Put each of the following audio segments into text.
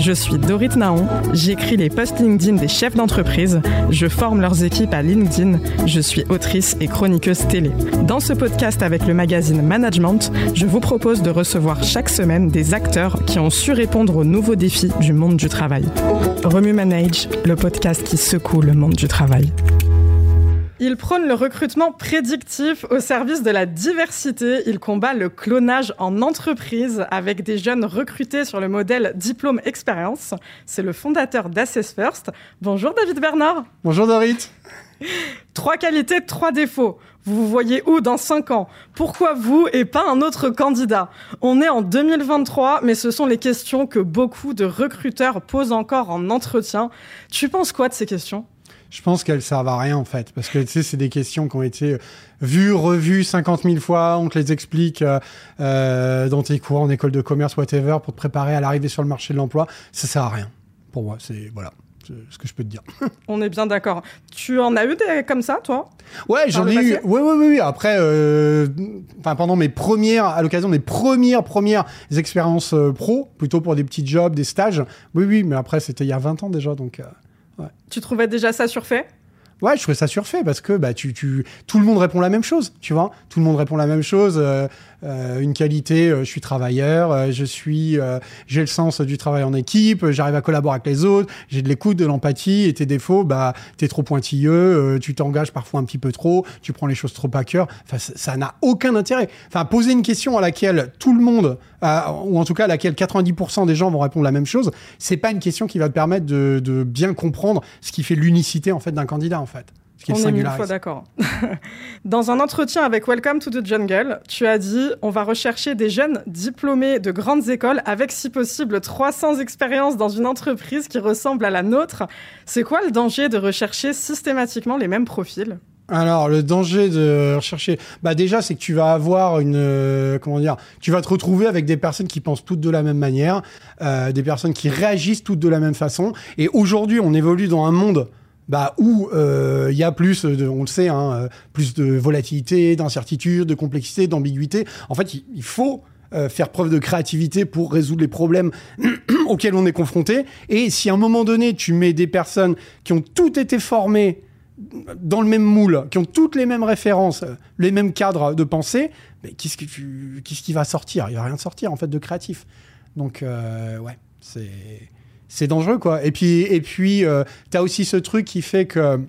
Je suis Dorit Naon, j'écris les posts LinkedIn des chefs d'entreprise, je forme leurs équipes à LinkedIn, je suis autrice et chroniqueuse télé. Dans ce podcast avec le magazine Management, je vous propose de recevoir chaque semaine des acteurs qui ont su répondre aux nouveaux défis du monde du travail. Remue Manage, le podcast qui secoue le monde du travail. Il prône le recrutement prédictif au service de la diversité. Il combat le clonage en entreprise avec des jeunes recrutés sur le modèle diplôme expérience. C'est le fondateur d'Assess First. Bonjour David Bernard. Bonjour Dorit. Trois qualités, trois défauts. Vous vous voyez où dans cinq ans? Pourquoi vous et pas un autre candidat? On est en 2023, mais ce sont les questions que beaucoup de recruteurs posent encore en entretien. Tu penses quoi de ces questions? Je pense qu'elles servent à rien en fait, parce que tu sais, c'est des questions qui ont été vues, revues 50 000 fois, on te les explique euh, euh, dans tes cours en école de commerce, whatever, pour te préparer à l'arrivée sur le marché de l'emploi. Ça sert à rien. Pour moi, c'est voilà ce que je peux te dire. On est bien d'accord. Tu en as eu des comme ça, toi? Ouais, j'en ai eu. Oui, oui, oui. Après, euh, pendant mes premières, à l'occasion des premières, premières expériences euh, pro, plutôt pour des petits jobs, des stages. Oui, oui, mais après, c'était il y a 20 ans déjà, donc. Tu trouvais déjà ça surfait? Ouais, je trouvais ça surfait parce que bah, tu, tu, tout le monde répond la même chose, tu vois. Tout le monde répond la même chose. Euh, euh, une qualité, euh, je suis travailleur, euh, je suis, j'ai le sens du travail en équipe, j'arrive à collaborer avec les autres, j'ai de l'écoute, de l'empathie. Et tes défauts, bah, t'es trop pointilleux, tu t'engages parfois un petit peu trop, tu prends les choses trop à cœur. Enfin, ça n'a aucun intérêt. Enfin, poser une question à laquelle tout le monde, ou en tout cas à laquelle 90% des gens vont répondre la même chose, c'est pas une question qui va te permettre de, de bien comprendre ce qui fait l'unicité en fait d'un candidat. On est mille fois d'accord. Dans un entretien avec Welcome to the Jungle, tu as dit on va rechercher des jeunes diplômés de grandes écoles avec, si possible, 300 expériences dans une entreprise qui ressemble à la nôtre. C'est quoi le danger de rechercher systématiquement les mêmes profils? Alors le danger de rechercher, bah déjà c'est que tu vas avoir une, euh, comment dire, tu vas te retrouver avec des personnes qui pensent toutes de la même manière, euh, des personnes qui réagissent toutes de la même façon. Et aujourd'hui on évolue dans un monde bah, où il euh, y a plus, on le sait, hein, euh, plus de volatilité, d'incertitude, de complexité, d'ambiguïté. En fait, il faut euh, faire preuve de créativité pour résoudre les problèmes auxquels on est confronté. Et si à un moment donné, tu mets des personnes qui ont toutes été formées dans le même moule, qui ont toutes les mêmes références, les mêmes cadres de pensée, mais qu'est-ce, que qu'est-ce qui va sortir? Il va rien sortir en fait de créatif. Donc ouais, c'est c'est dangereux, quoi. Et puis, et puis euh, aussi ce truc qui fait que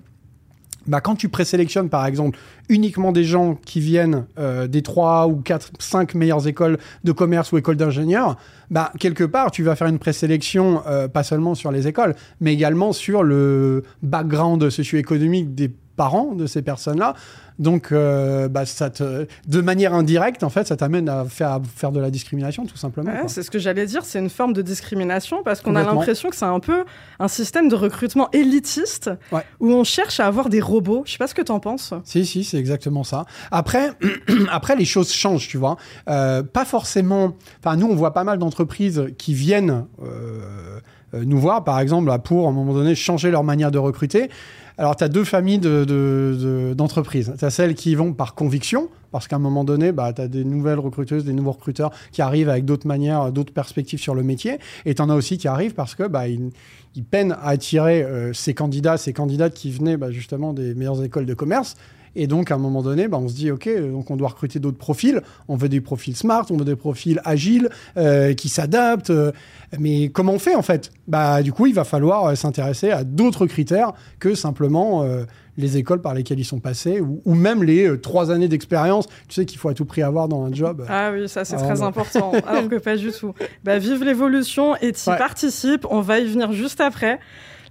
bah, quand tu présélectionnes, par exemple, uniquement des gens qui viennent euh, des trois ou quatre, cinq meilleures écoles de commerce ou écoles d'ingénieurs, bah, quelque part, tu vas faire une présélection euh, pas seulement sur les écoles, mais également sur le background socio-économique des parents de ces personnes-là. Donc, euh, bah, ça te, de manière indirecte, en fait, ça t'amène à faire, faire de la discrimination, tout simplement. c'est ce que j'allais dire, c'est une forme de discrimination parce qu'on a l'impression que c'est un peu un système de recrutement élitiste où on cherche à avoir des robots. Je sais pas ce que tu en penses. Si, si, c'est exactement ça. Après, après, les choses changent, tu vois. Euh, pas forcément. Enfin, nous, on voit pas mal d'entreprises qui viennent. Euh, nous voir, par exemple, pour, à un moment donné, changer leur manière de recruter. Alors, tu as deux familles d'entreprises. De, tu as celles qui vont par conviction, parce qu'à un moment donné, bah, tu as des nouvelles recruteuses, des nouveaux recruteurs qui arrivent avec d'autres manières, d'autres perspectives sur le métier. Et tu en as aussi qui arrivent parce que bah, ils, peinent à attirer euh, ces candidats, ces candidates qui venaient bah, justement des meilleures écoles de commerce et donc, à un moment donné, bah, on se dit, OK, donc on doit recruter d'autres profils. On veut des profils smart, on veut des profils agiles, euh, qui s'adaptent. Euh, mais comment on fait, en fait? Bah, Du coup, il va falloir euh, s'intéresser à d'autres critères que simplement les écoles par lesquelles ils sont passés, ou, même les trois années d'expérience, tu sais qu'il faut à tout prix avoir dans un job. Ah oui, ça c'est très important, alors que pas du tout. Bah, vive l'évolution et t'y participe, on va y venir juste après.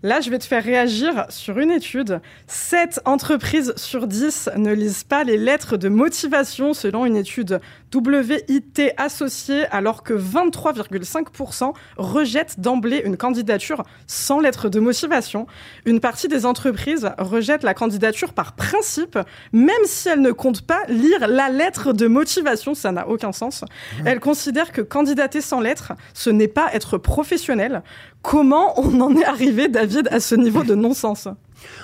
Là, je vais te faire réagir sur une étude. 7 entreprises sur 10 ne lisent pas les lettres de motivation selon une étude WIT associée, alors que 23,5% rejettent d'emblée une candidature sans lettre de motivation. Une partie des entreprises rejettent la candidature par principe, même si elles ne comptent pas lire la lettre de motivation. Ça n'a aucun sens. Elles considèrent que candidater sans lettre, ce n'est pas être professionnel. Comment on en est arrivé, David, à ce niveau de non-sens?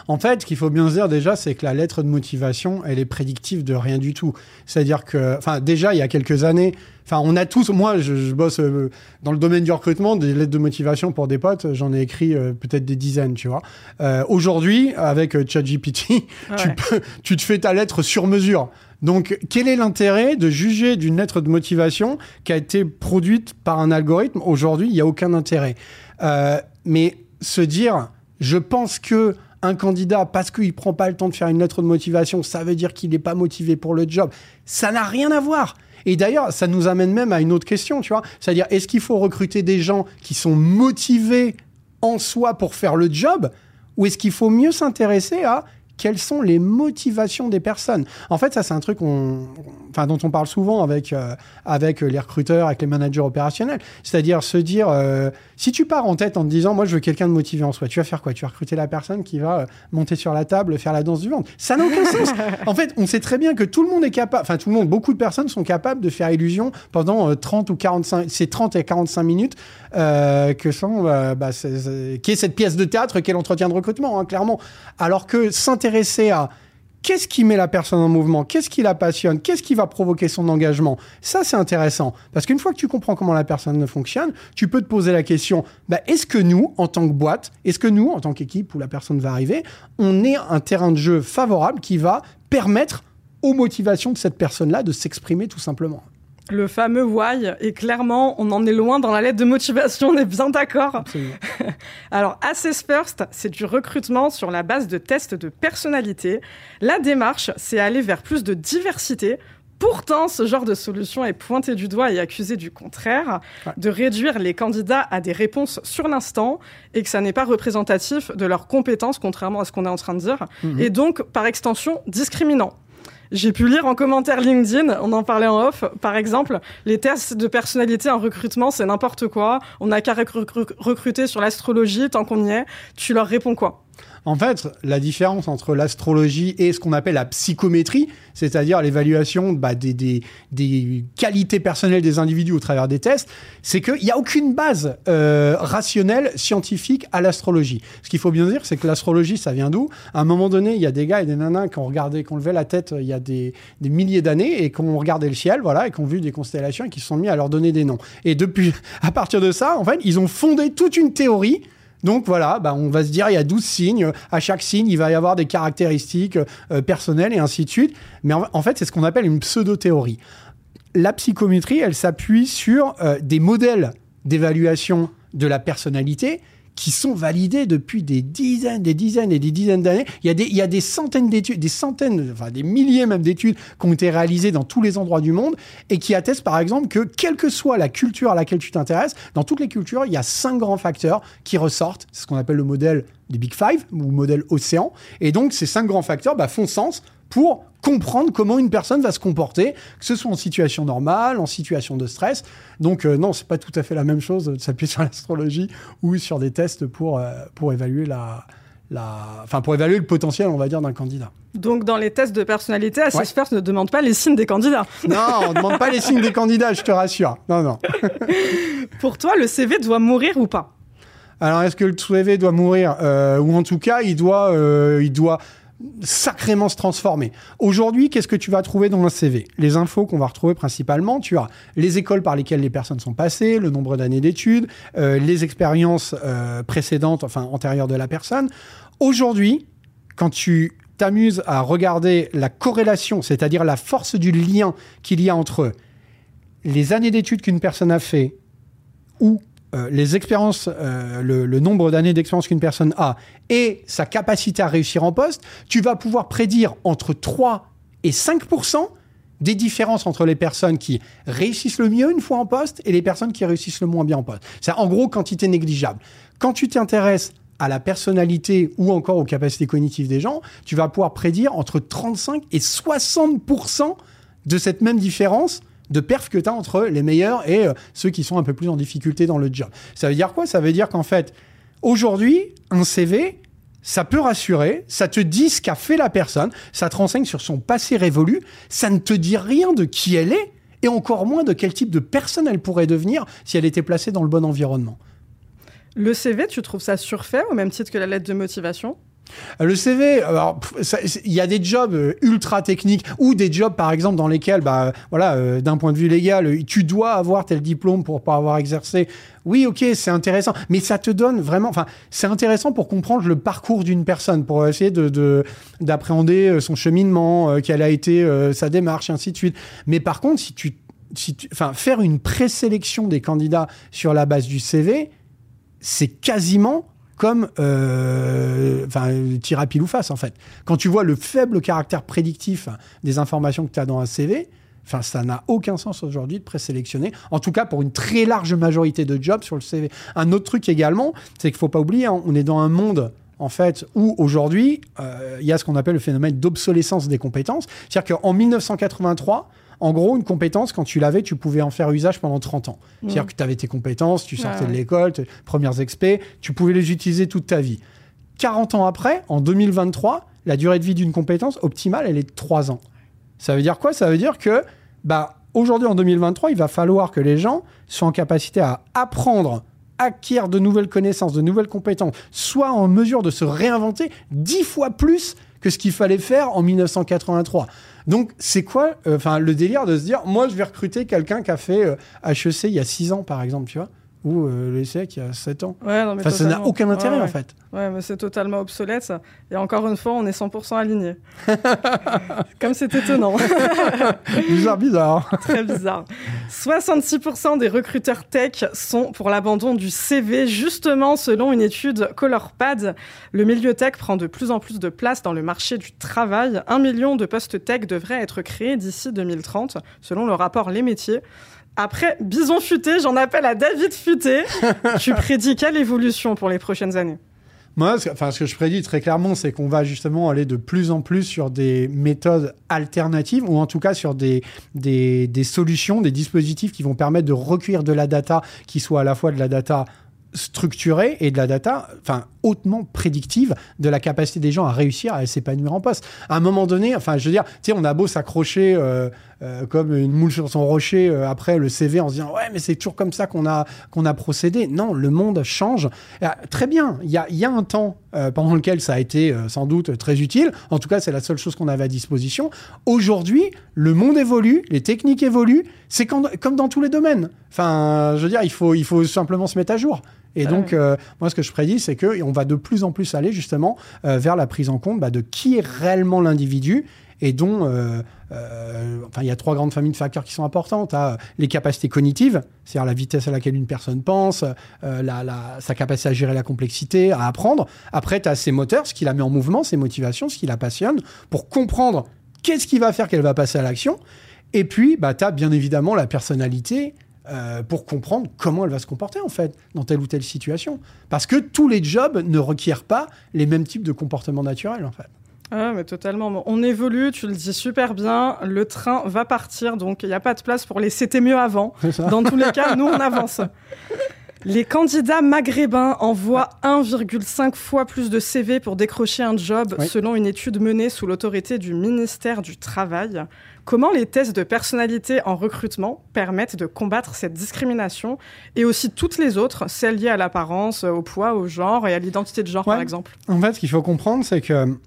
En fait, ce qu'il faut bien se dire déjà, c'est que la lettre de motivation, elle est prédictive de rien du tout. C'est-à-dire que, enfin, déjà, il y a quelques années, enfin, on a tous, moi, je, bosse euh, dans le domaine du recrutement, des lettres de motivation pour des potes, j'en ai écrit euh, peut-être des dizaines, tu vois. Euh, aujourd'hui, avec ChatGPT, tu, tu te fais ta lettre sur mesure. Donc, quel est l'intérêt de juger d'une lettre de motivation qui a été produite par un algorithme? Aujourd'hui, il n'y a aucun intérêt. Mais se dire, je pense que un candidat, parce qu'il prend pas le temps de faire une lettre de motivation, ça veut dire qu'il n'est pas motivé pour le job. Ça n'a rien à voir. Et d'ailleurs, ça nous amène même à une autre question, tu vois. C'est-à-dire, est-ce qu'il faut recruter des gens qui sont motivés en soi pour faire le job ou est-ce qu'il faut mieux s'intéresser à quelles sont les motivations des personnes. En fait, ça, c'est un truc enfin, dont on parle souvent avec, euh, avec les recruteurs, avec les managers opérationnels. C'est-à-dire se dire, euh, si tu pars en tête en te disant, moi, je veux quelqu'un de motivé en soi, tu vas faire quoi? Tu vas recruter la personne qui va euh, monter sur la table, faire la danse du ventre. Ça n'a aucun sens. En fait, on sait très bien que tout le monde est capable, enfin, tout le monde, beaucoup de personnes sont capables de faire illusion pendant 30 ou 45, c'est 30 et 45 minutes que sont, bah, qui est cette pièce de théâtre qu'est l'entretien de recrutement, hein, clairement. Alors que s'intéresser à Qu'est-ce qui met la personne en mouvement Qu'est-ce qui la passionne Qu'est-ce qui va provoquer son engagement Ça, c'est intéressant. Parce qu'une fois que tu comprends comment la personne fonctionne, tu peux te poser la question, bah, est-ce que nous, en tant que boîte, est-ce que nous, en tant qu'équipe où la personne va arriver, on est un terrain de jeu favorable qui va permettre aux motivations de cette personne-là de s'exprimer tout simplement? Le fameux why, et clairement, on en est loin dans la lettre de motivation, on est bien d'accord. Alors, Assess First, c'est du recrutement sur la base de tests de personnalité. La démarche, c'est aller vers plus de diversité. Pourtant, ce genre de solution est pointé du doigt et accusé du contraire, de réduire les candidats à des réponses sur l'instant et que ça n'est pas représentatif de leurs compétences, contrairement à ce qu'on est en train de dire, mhm. et donc, par extension, discriminant. J'ai pu lire en commentaire LinkedIn, on en parlait en off, par exemple, les tests de personnalité en recrutement, c'est n'importe quoi. On n'a qu'à recruter sur l'astrologie, tant qu'on y est. Tu leur réponds quoi? En fait, la différence entre l'astrologie et ce qu'on appelle la psychométrie, c'est-à-dire l'évaluation bah, des, qualités personnelles des individus au travers des tests, c'est qu'il n'y a aucune base euh, rationnelle, scientifique à l'astrologie. Ce qu'il faut bien dire, c'est que l'astrologie, ça vient d'où? À un moment donné, il y a des gars et des nanas qui ont regardé, qui ont levé la tête euh, il y a des, milliers d'années et qui ont regardé le ciel, voilà, et qui ont vu des constellations et qui se sont mis à leur donner des noms. Et depuis, à partir de ça, en fait, ils ont fondé toute une théorie donc voilà, bah, on va se dire il y a 12 signes, à chaque signe il va y avoir des caractéristiques euh, personnelles et ainsi de suite. Mais en, fait c'est ce qu'on appelle une pseudo-théorie. La psychométrie, elle s'appuie sur euh, des modèles d'évaluation de la personnalité qui sont validés depuis des dizaines, des dizaines et des dizaines d'années. Il y a des, il y a des centaines d'études, des centaines, enfin des milliers même d'études qui ont été réalisées dans tous les endroits du monde et qui attestent par exemple que quelle que soit la culture à laquelle tu t'intéresses, dans toutes les cultures, il y a cinq grands facteurs qui ressortent. C'est ce qu'on appelle le modèle des Big Five ou modèle océan. Et donc ces cinq grands facteurs bah, font sens pour comprendre comment une personne va se comporter, que ce soit en situation normale, en situation de stress. Donc euh, non, c'est pas tout à fait la même chose de s'appuyer sur l'astrologie ou sur des tests pour, euh, pour évaluer la, la, enfin pour évaluer le potentiel, on va dire, d'un candidat. Donc dans les tests de personnalité, Assess First ne demande pas les signes des candidats. Non, on ne demande pas les signes des candidats, je te rassure. Non, non. pour toi, le CV doit mourir ou pas? Alors est-ce que le CV doit mourir euh, ou en tout cas il doit, il doit sacrément se transformer? Aujourd'hui, qu'est-ce que tu vas trouver dans un CV Les infos qu'on va retrouver principalement, tu as les écoles par lesquelles les personnes sont passées, le nombre d'années d'études, euh, les expériences euh, précédentes, enfin antérieures de la personne. Aujourd'hui, quand tu t'amuses à regarder la corrélation, c'est-à-dire la force du lien qu'il y a entre les années d'études qu'une personne a fait ou euh, les expériences, euh, le, nombre d'années d'expérience qu'une personne a et sa capacité à réussir en poste, tu vas pouvoir prédire entre 3 et 5 des différences entre les personnes qui réussissent le mieux une fois en poste et les personnes qui réussissent le moins bien en poste. C'est en gros quantité négligeable. Quand tu t'intéresses à la personnalité ou encore aux capacités cognitives des gens, tu vas pouvoir prédire entre 35 et 60 de cette même différence de perf que tu as entre les meilleurs et euh, ceux qui sont un peu plus en difficulté dans le job. Ça veut dire quoi? Ça veut dire qu'en fait, aujourd'hui, un CV, ça peut rassurer, ça te dit ce qu'a fait la personne, ça te renseigne sur son passé révolu, ça ne te dit rien de qui elle est, et encore moins de quel type de personne elle pourrait devenir si elle était placée dans le bon environnement. Le CV, tu trouves ça surfait au même titre que la lettre de motivation? Le CV, il y a des jobs euh, ultra techniques ou des jobs par exemple dans lesquels, bah voilà, euh, d'un point de vue légal, tu dois avoir tel diplôme pour pas avoir exercé. Oui, ok, c'est intéressant, mais ça te donne vraiment, enfin, c'est intéressant pour comprendre le parcours d'une personne, pour essayer de d'appréhender euh, son cheminement, quelle a été sa démarche, et ainsi de suite. Mais par contre, si tu, si enfin, faire une présélection des candidats sur la base du CV, c'est quasiment comme euh, enfin tir à pile ou face en fait. Quand tu vois le faible caractère prédictif des informations que tu as dans un CV, enfin ça n'a aucun sens aujourd'hui de présélectionner. En tout cas pour une très large majorité de jobs sur le CV. Un autre truc également, c'est qu'il faut pas oublier, hein, on est dans un monde en fait, où aujourd'hui, euh, il y a ce qu'on appelle le phénomène d'obsolescence des compétences. C'est-à-dire qu'en 1983, en gros, une compétence, quand tu l'avais, tu pouvais en faire usage pendant 30 ans. C'est-à-dire mm. que tu avais tes compétences, tu sortais de l'école, tes premières expés, tu pouvais les utiliser toute ta vie. 40 ans après, en 2023, la durée de vie d'une compétence optimale, elle est de 3 ans. Ça veut dire quoi? Ça veut dire que, bah, aujourd'hui, en 2023, il va falloir que les gens soient en capacité à apprendre acquérir de nouvelles connaissances, de nouvelles compétences, soient en mesure de se réinventer dix fois plus ce qu'il fallait faire en 1983. Donc, c'est quoi euh, le délire de se dire, moi, je vais recruter quelqu'un qui a fait HEC euh, il y a 6 ans, par exemple, tu vois? Ou euh, l'essai qui a 7 ans. enfin, ça n'a aucun intérêt en fait. Ouais, mais c'est totalement obsolète. Et encore une fois, on est 100% aligné. Comme c'est étonnant. bizarre, bizarre. Très bizarre. 66% des recruteurs tech sont pour l'abandon du CV, justement selon une étude ColorPad. Le milieu tech prend de plus en plus de place dans le marché du travail. Un million de postes tech devraient être créés d'ici 2030, selon le rapport Les Métiers. Après Bison Futé, j'en appelle à David Futé. tu prédis quelle évolution pour les prochaines années? Moi, enfin, ce que je prédis très clairement, c'est qu'on va justement aller de plus en plus sur des méthodes alternatives, ou en tout cas sur des, des, des solutions, des dispositifs qui vont permettre de recueillir de la data qui soit à la fois de la data structurée et de la data, enfin hautement prédictive de la capacité des gens à réussir à s'épanouir en poste. À un moment donné, enfin je veux dire, tu on a beau s'accrocher euh, euh, comme une moule sur son rocher euh, après le CV en se disant ouais mais c'est toujours comme ça qu'on a qu'on a procédé. Non, le monde change. très bien, il y a, y a un temps pendant lequel ça a été sans doute très utile. En tout cas, c'est la seule chose qu'on avait à disposition. Aujourd'hui, le monde évolue, les techniques évoluent. C'est comme dans tous les domaines. Enfin, je veux dire, il faut il faut simplement se mettre à jour. Et donc, euh, moi, ce que je prédis, c'est qu'on va de plus en plus aller justement euh, vers la prise en compte bah, de qui est réellement l'individu et dont, euh, enfin, il y a trois grandes familles de facteurs qui sont importantes. Hein. les capacités cognitives, c'est-à-dire la vitesse à laquelle une personne pense, sa capacité à gérer la complexité, à apprendre. Après, tu as ses moteurs, ce qui la met en mouvement, ses motivations, ce qui la passionne, pour comprendre qu'est-ce qui va faire qu'elle va passer à l'action. Et puis, bah, tu as bien évidemment la personnalité, euh, pour comprendre comment elle va se comporter en fait dans telle ou telle situation. Parce que tous les jobs ne requièrent pas les mêmes types de comportements naturels en fait. Ah, mais totalement. On évolue, tu le dis super bien. Le train va partir, donc il n'y a pas de place pour les c'était mieux avant. Dans tous les cas, nous, on avance. Les candidats maghrébins envoient 1,5 fois plus de CV pour décrocher un job, selon une étude menée sous l'autorité du ministère du Travail. Comment les tests de personnalité en recrutement permettent de combattre cette discrimination et aussi toutes les autres, celles liées à l'apparence, au poids, au genre et à l'identité de genre, par exemple? En fait, ce qu'il faut comprendre, c'est que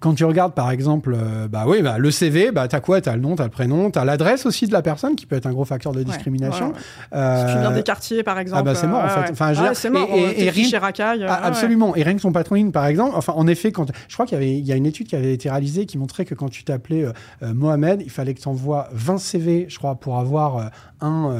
quand tu regardes par exemple, euh, bah oui, bah, le CV, bah, t'as quoi? T'as le nom, t'as le prénom, t'as l'adresse aussi de la personne qui peut être un gros facteur de discrimination. Euh, si tu viens des quartiers par exemple. Ah bah c'est mort en fait. Enfin, c'est mort. Et, et, rien, racaille, ah, absolument. Et rien que son patronyme par exemple. Enfin, en effet, quand je crois qu'il y avait, il y a une étude qui avait été réalisée qui montrait que quand tu t'appelais euh, Mohamed, il fallait que tu envoies 20 CV, je crois, pour avoir un,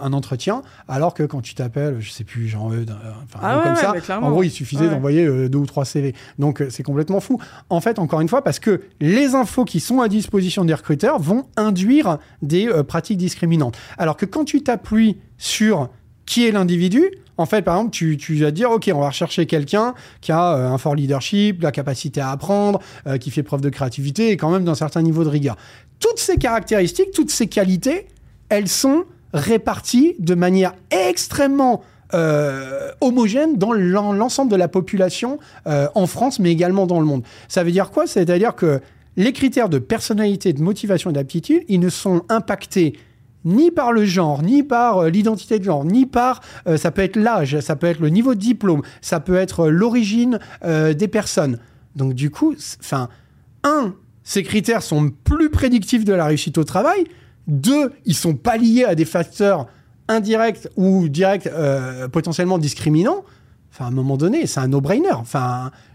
un entretien, alors que quand tu t'appelles, je sais plus, Jean Eudes, enfin ah comme ça, en gros, il suffisait d'envoyer deux ou trois CV. Donc c'est complètement fou en fait, encore une fois, parce que les infos qui sont à disposition des recruteurs vont induire des euh, pratiques discriminantes. Alors que quand tu t'appuies sur qui est l'individu, en fait, par exemple, tu, vas dire, OK, on va rechercher quelqu'un qui a euh, un fort leadership, la capacité à apprendre, euh, qui fait preuve de créativité et quand même d'un certain niveau de rigueur. Toutes ces caractéristiques, toutes ces qualités, elles sont réparties de manière extrêmement euh, homogène dans l'ensemble de la population euh, en France, mais également dans le monde. Ça veut dire quoi? C'est-à-dire que les critères de personnalité, de motivation et d'aptitude, ils ne sont impactés ni par le genre, ni par euh, l'identité de genre, ni par, ça peut être l'âge, ça peut être le niveau de diplôme, ça peut être l'origine des personnes. Donc du coup, enfin, un, ces critères sont plus prédictifs de la réussite au travail. Deux, ils sont pas liés à des facteurs indirects ou directs euh, potentiellement discriminants. Enfin, à un moment donné, c'est un no-brainer.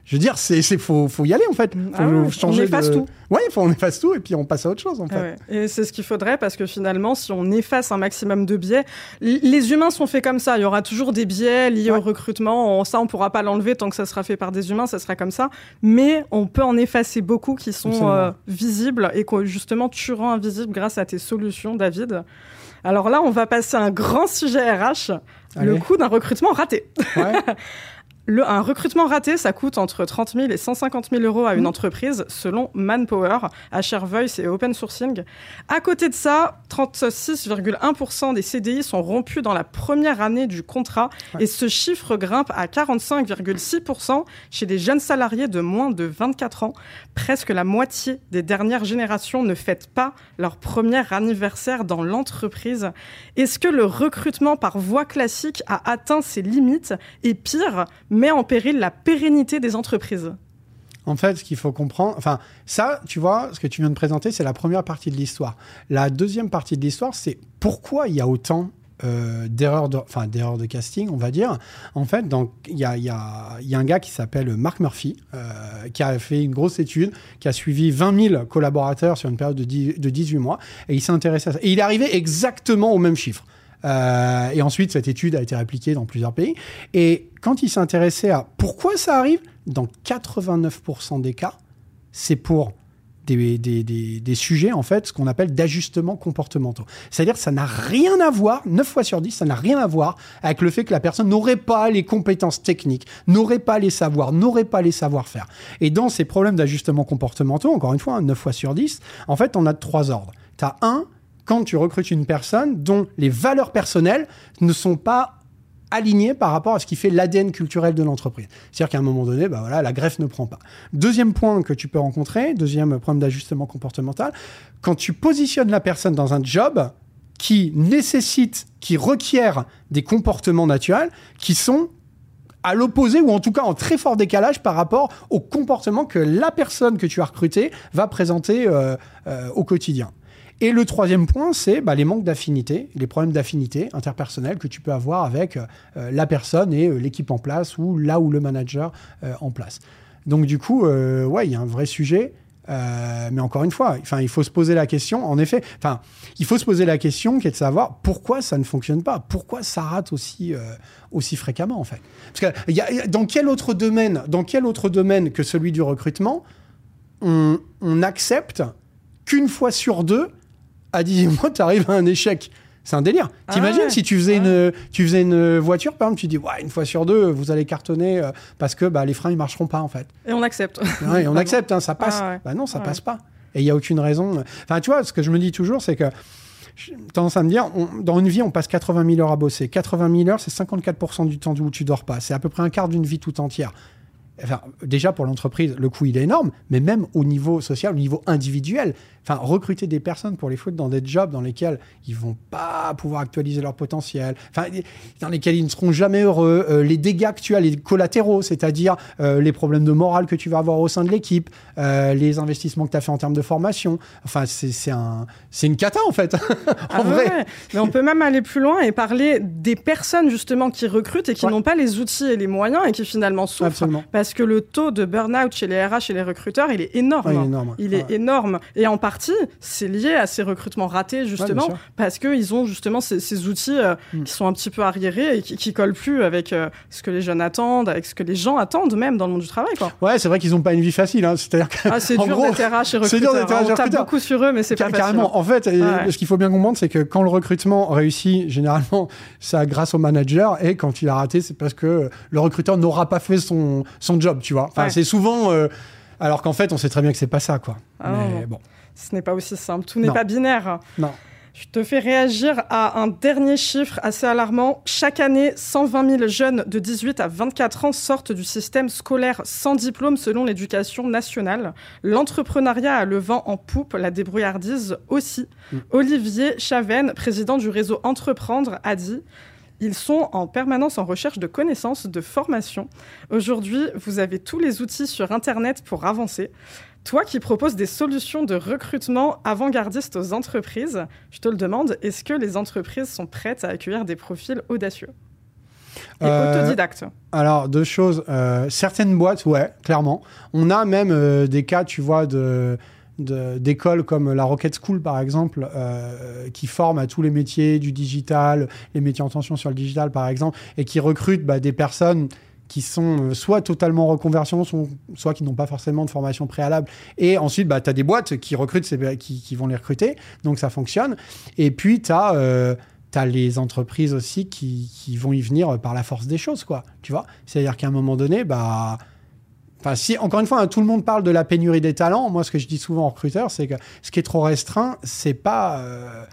Je veux dire, c'est, faut, faut y aller en fait. Faut Ah ouais, changer on efface de- tout. Ouais, faut on efface tout et puis on passe à autre chose en fait. Ah ouais. Et c'est ce qu'il faudrait parce que finalement, si on efface un maximum de biais, les humains sont faits comme ça. Il y aura toujours des biais liés Ouais. au recrutement. On- ça, on pourra pas l'enlever tant que ça sera fait par des humains, ça sera comme ça. Mais on peut en effacer beaucoup qui sont euh, visibles et que justement tueront invisibles grâce à tes solutions, David. Alors là, on va passer à un grand sujet RH, le coût d'un recrutement raté. Ouais. Le, un recrutement raté, ça coûte entre 30 000 et 150 000 euros à une entreprise, selon Manpower, HR Voice et Open Sourcing. À côté de ça, 36,1% des CDI sont rompus dans la première année du contrat Ouais. et ce chiffre grimpe à 45,6% chez des jeunes salariés de moins de 24 ans. Presque la moitié des dernières générations ne fêtent pas leur premier anniversaire dans l'entreprise. Est-ce que le recrutement par voie classique a atteint ses limites? Et pire, met en péril la pérennité des entreprises En fait, ce qu'il faut comprendre, enfin, ça, tu vois, ce que tu viens de présenter, c'est la première partie de l'histoire. La deuxième partie de l'histoire, c'est pourquoi il y a autant euh, d'erreurs de, enfin, d'erreurs de casting, on va dire. En fait, il y a un gars qui s'appelle Mark Murphy, euh, qui a fait une grosse étude, qui a suivi 20 000 collaborateurs sur une période de, 10 de 18 mois, et il s'est intéressé à ça. Et il est arrivé exactement au même chiffre. Euh, et ensuite, cette étude a été répliquée dans plusieurs pays. Et quand il s'est intéressé à pourquoi ça arrive, dans 89% des cas, c'est pour des, des, des, des sujets, en fait, ce qu'on appelle d'ajustements comportementaux. C'est-à-dire que ça n'a rien à voir, 9 fois sur 10, ça n'a rien à voir avec le fait que la personne n'aurait pas les compétences techniques, n'aurait pas les savoirs, n'aurait pas les savoir-faire. Et dans ces problèmes d'ajustements comportementaux, encore une fois, hein, 9 fois sur 10, en fait, on a trois ordres. Tu as un, quand tu recrutes une personne dont les valeurs personnelles ne sont pas alignées par rapport à ce qui fait l'ADN culturel de l'entreprise. C'est-à-dire qu'à un moment donné, bah voilà, la greffe ne prend pas. Deuxième point que tu peux rencontrer, deuxième problème d'ajustement comportemental, quand tu positionnes la personne dans un job qui nécessite, qui requiert des comportements naturels qui sont à l'opposé ou en tout cas en très fort décalage par rapport au comportement que la personne que tu as recrutée va présenter euh, euh, au quotidien. Et le troisième point, c'est bah, les manques d'affinité, les problèmes d'affinité interpersonnelle que tu peux avoir avec euh, la personne et euh, l'équipe en place ou là où le manager euh, en place. Donc du coup, euh, ouais, il y a un vrai sujet. Euh, mais encore une fois, enfin, il faut se poser la question. En effet, enfin, il faut se poser la question qui est de savoir pourquoi ça ne fonctionne pas, pourquoi ça rate aussi euh, aussi fréquemment en fait. Parce que dans quel autre domaine, dans quel autre domaine que celui du recrutement, on, on accepte qu'une fois sur deux, à 18 mois, tu arrives à un échec. C'est un délire. Ah T'imagines ouais. si tu faisais, une, tu faisais une voiture, par exemple, tu dis, ouais, une fois sur deux, vous allez cartonner euh, parce que bah, les freins, ils marcheront pas, en fait. Et on accepte. Ouais, et on accepte, hein, ça passe. Ah. Bah non, ça passe pas. Et il n'y a aucune raison. Enfin, tu vois, ce que je me dis toujours, c'est que j'ai tendance à me dire, on- dans une vie, on passe 80 000 heures à bosser. 80 000 heures, c'est 54% du temps où tu dors pas. C'est à peu près un quart d'une vie tout entière. Enfin, déjà pour l'entreprise, le coût il est énorme, mais même au niveau social, au niveau individuel, enfin recruter des personnes pour les foutre dans des jobs dans lesquels ils vont pas pouvoir actualiser leur potentiel, enfin dans lesquels ils ne seront jamais heureux, euh, les dégâts que tu as, les collatéraux, c'est-à-dire euh, les problèmes de morale que tu vas avoir au sein de l'équipe, euh, les investissements que tu as fait en termes de formation, enfin c'est un une cata en fait. en Ah vrai. ouais. Mais on peut même aller plus loin et parler des personnes justement qui recrutent et qui Ouais. n'ont pas les outils et les moyens et qui finalement souffrent. Absolument. Parce que le taux de burn-out chez les RH et les recruteurs, il est énorme. Ouais, il est énorme. Il Ouais. est énorme. Et en partie, c'est lié à ces recrutements ratés, justement, parce qu'ils ont justement ces, ces outils euh, Mm. qui sont un petit peu arriérés et qui, qui collent plus avec euh, ce que les jeunes attendent, avec ce que les gens attendent même dans le monde du travail. Quoi. Ouais, c'est vrai qu'ils n'ont pas une vie facile. Hein. C'est-à-dire que Ah, c'est dur d'être RH et c'est dur recruteur. d'être. RH et On tape recruteur. beaucoup sur eux, mais c'est pas Car- facile. Carrément. En fait, ce qu'il faut bien comprendre, c'est que quand le recrutement réussit, généralement, c'est grâce au manager, et quand il a raté, c'est parce que le recruteur n'aura pas fait son, son job, tu vois. Enfin, Ouais. c'est souvent. euh, alors qu'en fait, on sait très bien que c'est pas ça, quoi. Ah, Mais bon, Ce n'est pas aussi simple. Tout n'est pas binaire. non. Je te fais réagir à un dernier chiffre assez alarmant. Chaque année, 120 000 jeunes de 18 à 24 ans sortent du système scolaire sans diplôme selon l'éducation nationale. L'entrepreneuriat a le vent en poupe, la débrouillardise aussi. Mm. Olivier Chaven, président du réseau Entreprendre, a dit ils sont en permanence en recherche de connaissances, de formation. Aujourd'hui, vous avez tous les outils sur Internet pour avancer. Toi qui proposes des solutions de recrutement avant-gardistes aux entreprises, je te le demande, est-ce que les entreprises sont prêtes à accueillir des profils audacieux? Et euh, autodidactes Alors, deux choses. Euh, certaines boîtes, ouais, clairement. On a même euh, des cas, tu vois, de d'écoles comme la Rocket School par exemple, qui forment à tous les métiers du digital, les métiers en tension sur le digital par exemple, et qui recrutent bah, des personnes qui sont euh, soit totalement reconversion, soit qui n'ont pas forcément de formation préalable. Et ensuite, bah, tu as des boîtes qui recrutent, qui, qui, vont les recruter, donc ça fonctionne. Et puis, tu as, euh, les entreprises aussi qui, qui, vont y venir par la force des choses, quoi. Tu vois? C'est-à-dire qu'à un moment donné, bah... Enfin, si, encore une fois, hein, tout le monde parle de la pénurie des talents. Moi, ce que je dis souvent aux recruteurs, c'est que ce qui est trop restreint, c'est pas euh,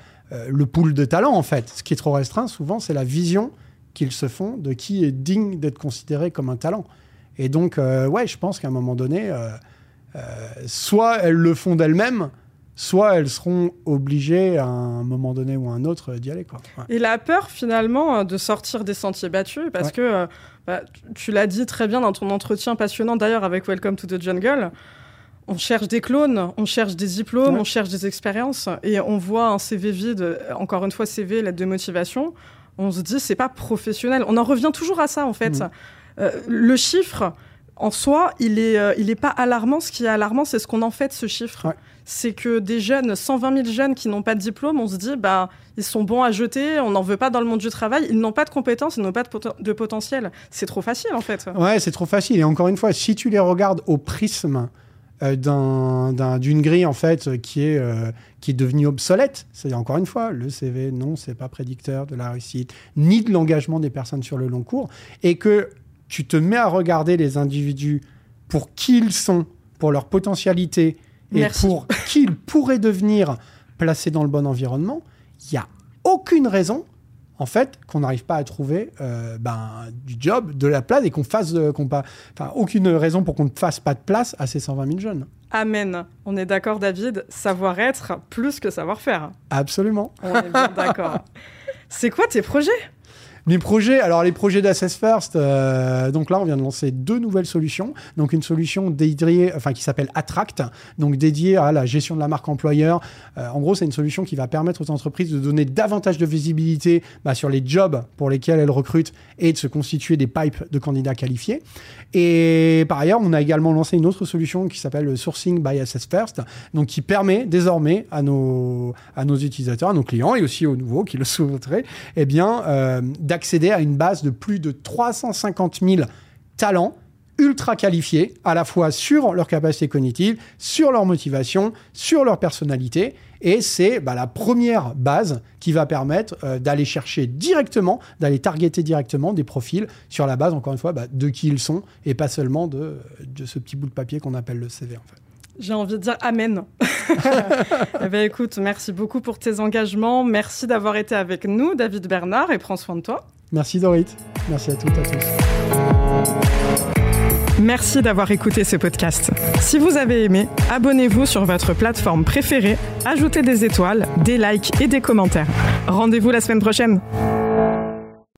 le pool de talents, en fait. Ce qui est trop restreint, souvent, c'est la vision qu'ils se font de qui est digne d'être considéré comme un talent. Et donc, euh, ouais, je pense qu'à un moment donné, euh, euh, soit elles le font d'elles-mêmes, soit elles seront obligées à un moment donné ou à un autre d'y aller. Quoi. Ouais. Il a peur finalement de sortir des sentiers battus parce que bah, tu l'as dit très bien dans ton entretien passionnant d'ailleurs avec Welcome to the Jungle. On cherche des clones, on cherche des diplômes, on cherche des expériences et on voit un CV vide, encore une fois CV, lettre de motivation on se dit c'est pas professionnel. On en revient toujours à ça en fait. Mmh. Euh, le chiffre en soi, il est, euh, il est pas alarmant. Ce qui est alarmant, c'est ce qu'on en fait de ce chiffre. C'est que des jeunes, 120 000 jeunes qui n'ont pas de diplôme, on se dit bah ils sont bons à jeter, on n'en veut pas dans le monde du travail, ils n'ont pas de compétences, ils n'ont pas de, de potentiel. C'est trop facile en fait. Ouais, c'est trop facile. Et encore une fois, si tu les regardes au prisme euh, d'une grille en fait qui est euh, qui est devenue obsolète. C'est encore une fois le CV non c'est pas prédicteur de la réussite ni de l'engagement des personnes sur le long cours et que tu te mets à regarder les individus pour qui ils sont, pour leur potentialité et pour qui ils pourraient devenir placés dans le bon environnement, il y a aucune raison en fait, qu'on n'arrive pas à trouver euh, ben, du job, de la place et qu'on fasse, qu'on pas, enfin, aucune raison pour qu'on ne fasse pas de place à ces 120 000 jeunes. Amen. On est d'accord, David. Savoir-être plus que savoir-faire. Absolument. On est bien d'accord. C'est quoi tes projets? Mes projets, alors les projets d'Assess First, euh, donc là on vient de lancer deux nouvelles solutions. Donc une solution dédiée, enfin qui s'appelle Attract, donc dédiée à la gestion de la marque employeur. Euh, en gros, c'est une solution qui va permettre aux entreprises de donner davantage de visibilité bah, sur les jobs pour lesquels elles recrutent et de se constituer des pipes de candidats qualifiés. Et par ailleurs, on a également lancé une autre solution qui s'appelle Sourcing by Assess First, donc qui permet désormais à nos, utilisateurs, à nos clients et aussi aux nouveaux qui le souhaiteraient, eh euh, d'accéder à une base de plus de 350 000 talents ultra qualifiés, à la fois sur leur capacité cognitive, sur leur motivation, sur leur personnalité. Et c'est bah, la première base qui va permettre euh, d'aller chercher directement, d'aller targeter directement des profils sur la base, encore une fois, bah, de qui ils sont et pas seulement de, de ce petit bout de papier qu'on appelle le CV en fait. J'ai envie de dire Amen. eh bien, écoute, merci beaucoup pour tes engagements. Merci d'avoir été avec nous, David Bernard, et prends soin de toi. Merci Dorit. Merci à toutes et à tous. Merci d'avoir écouté ce podcast. Si vous avez aimé, abonnez-vous sur votre plateforme préférée, ajoutez des étoiles, des likes et des commentaires. Rendez-vous la semaine prochaine.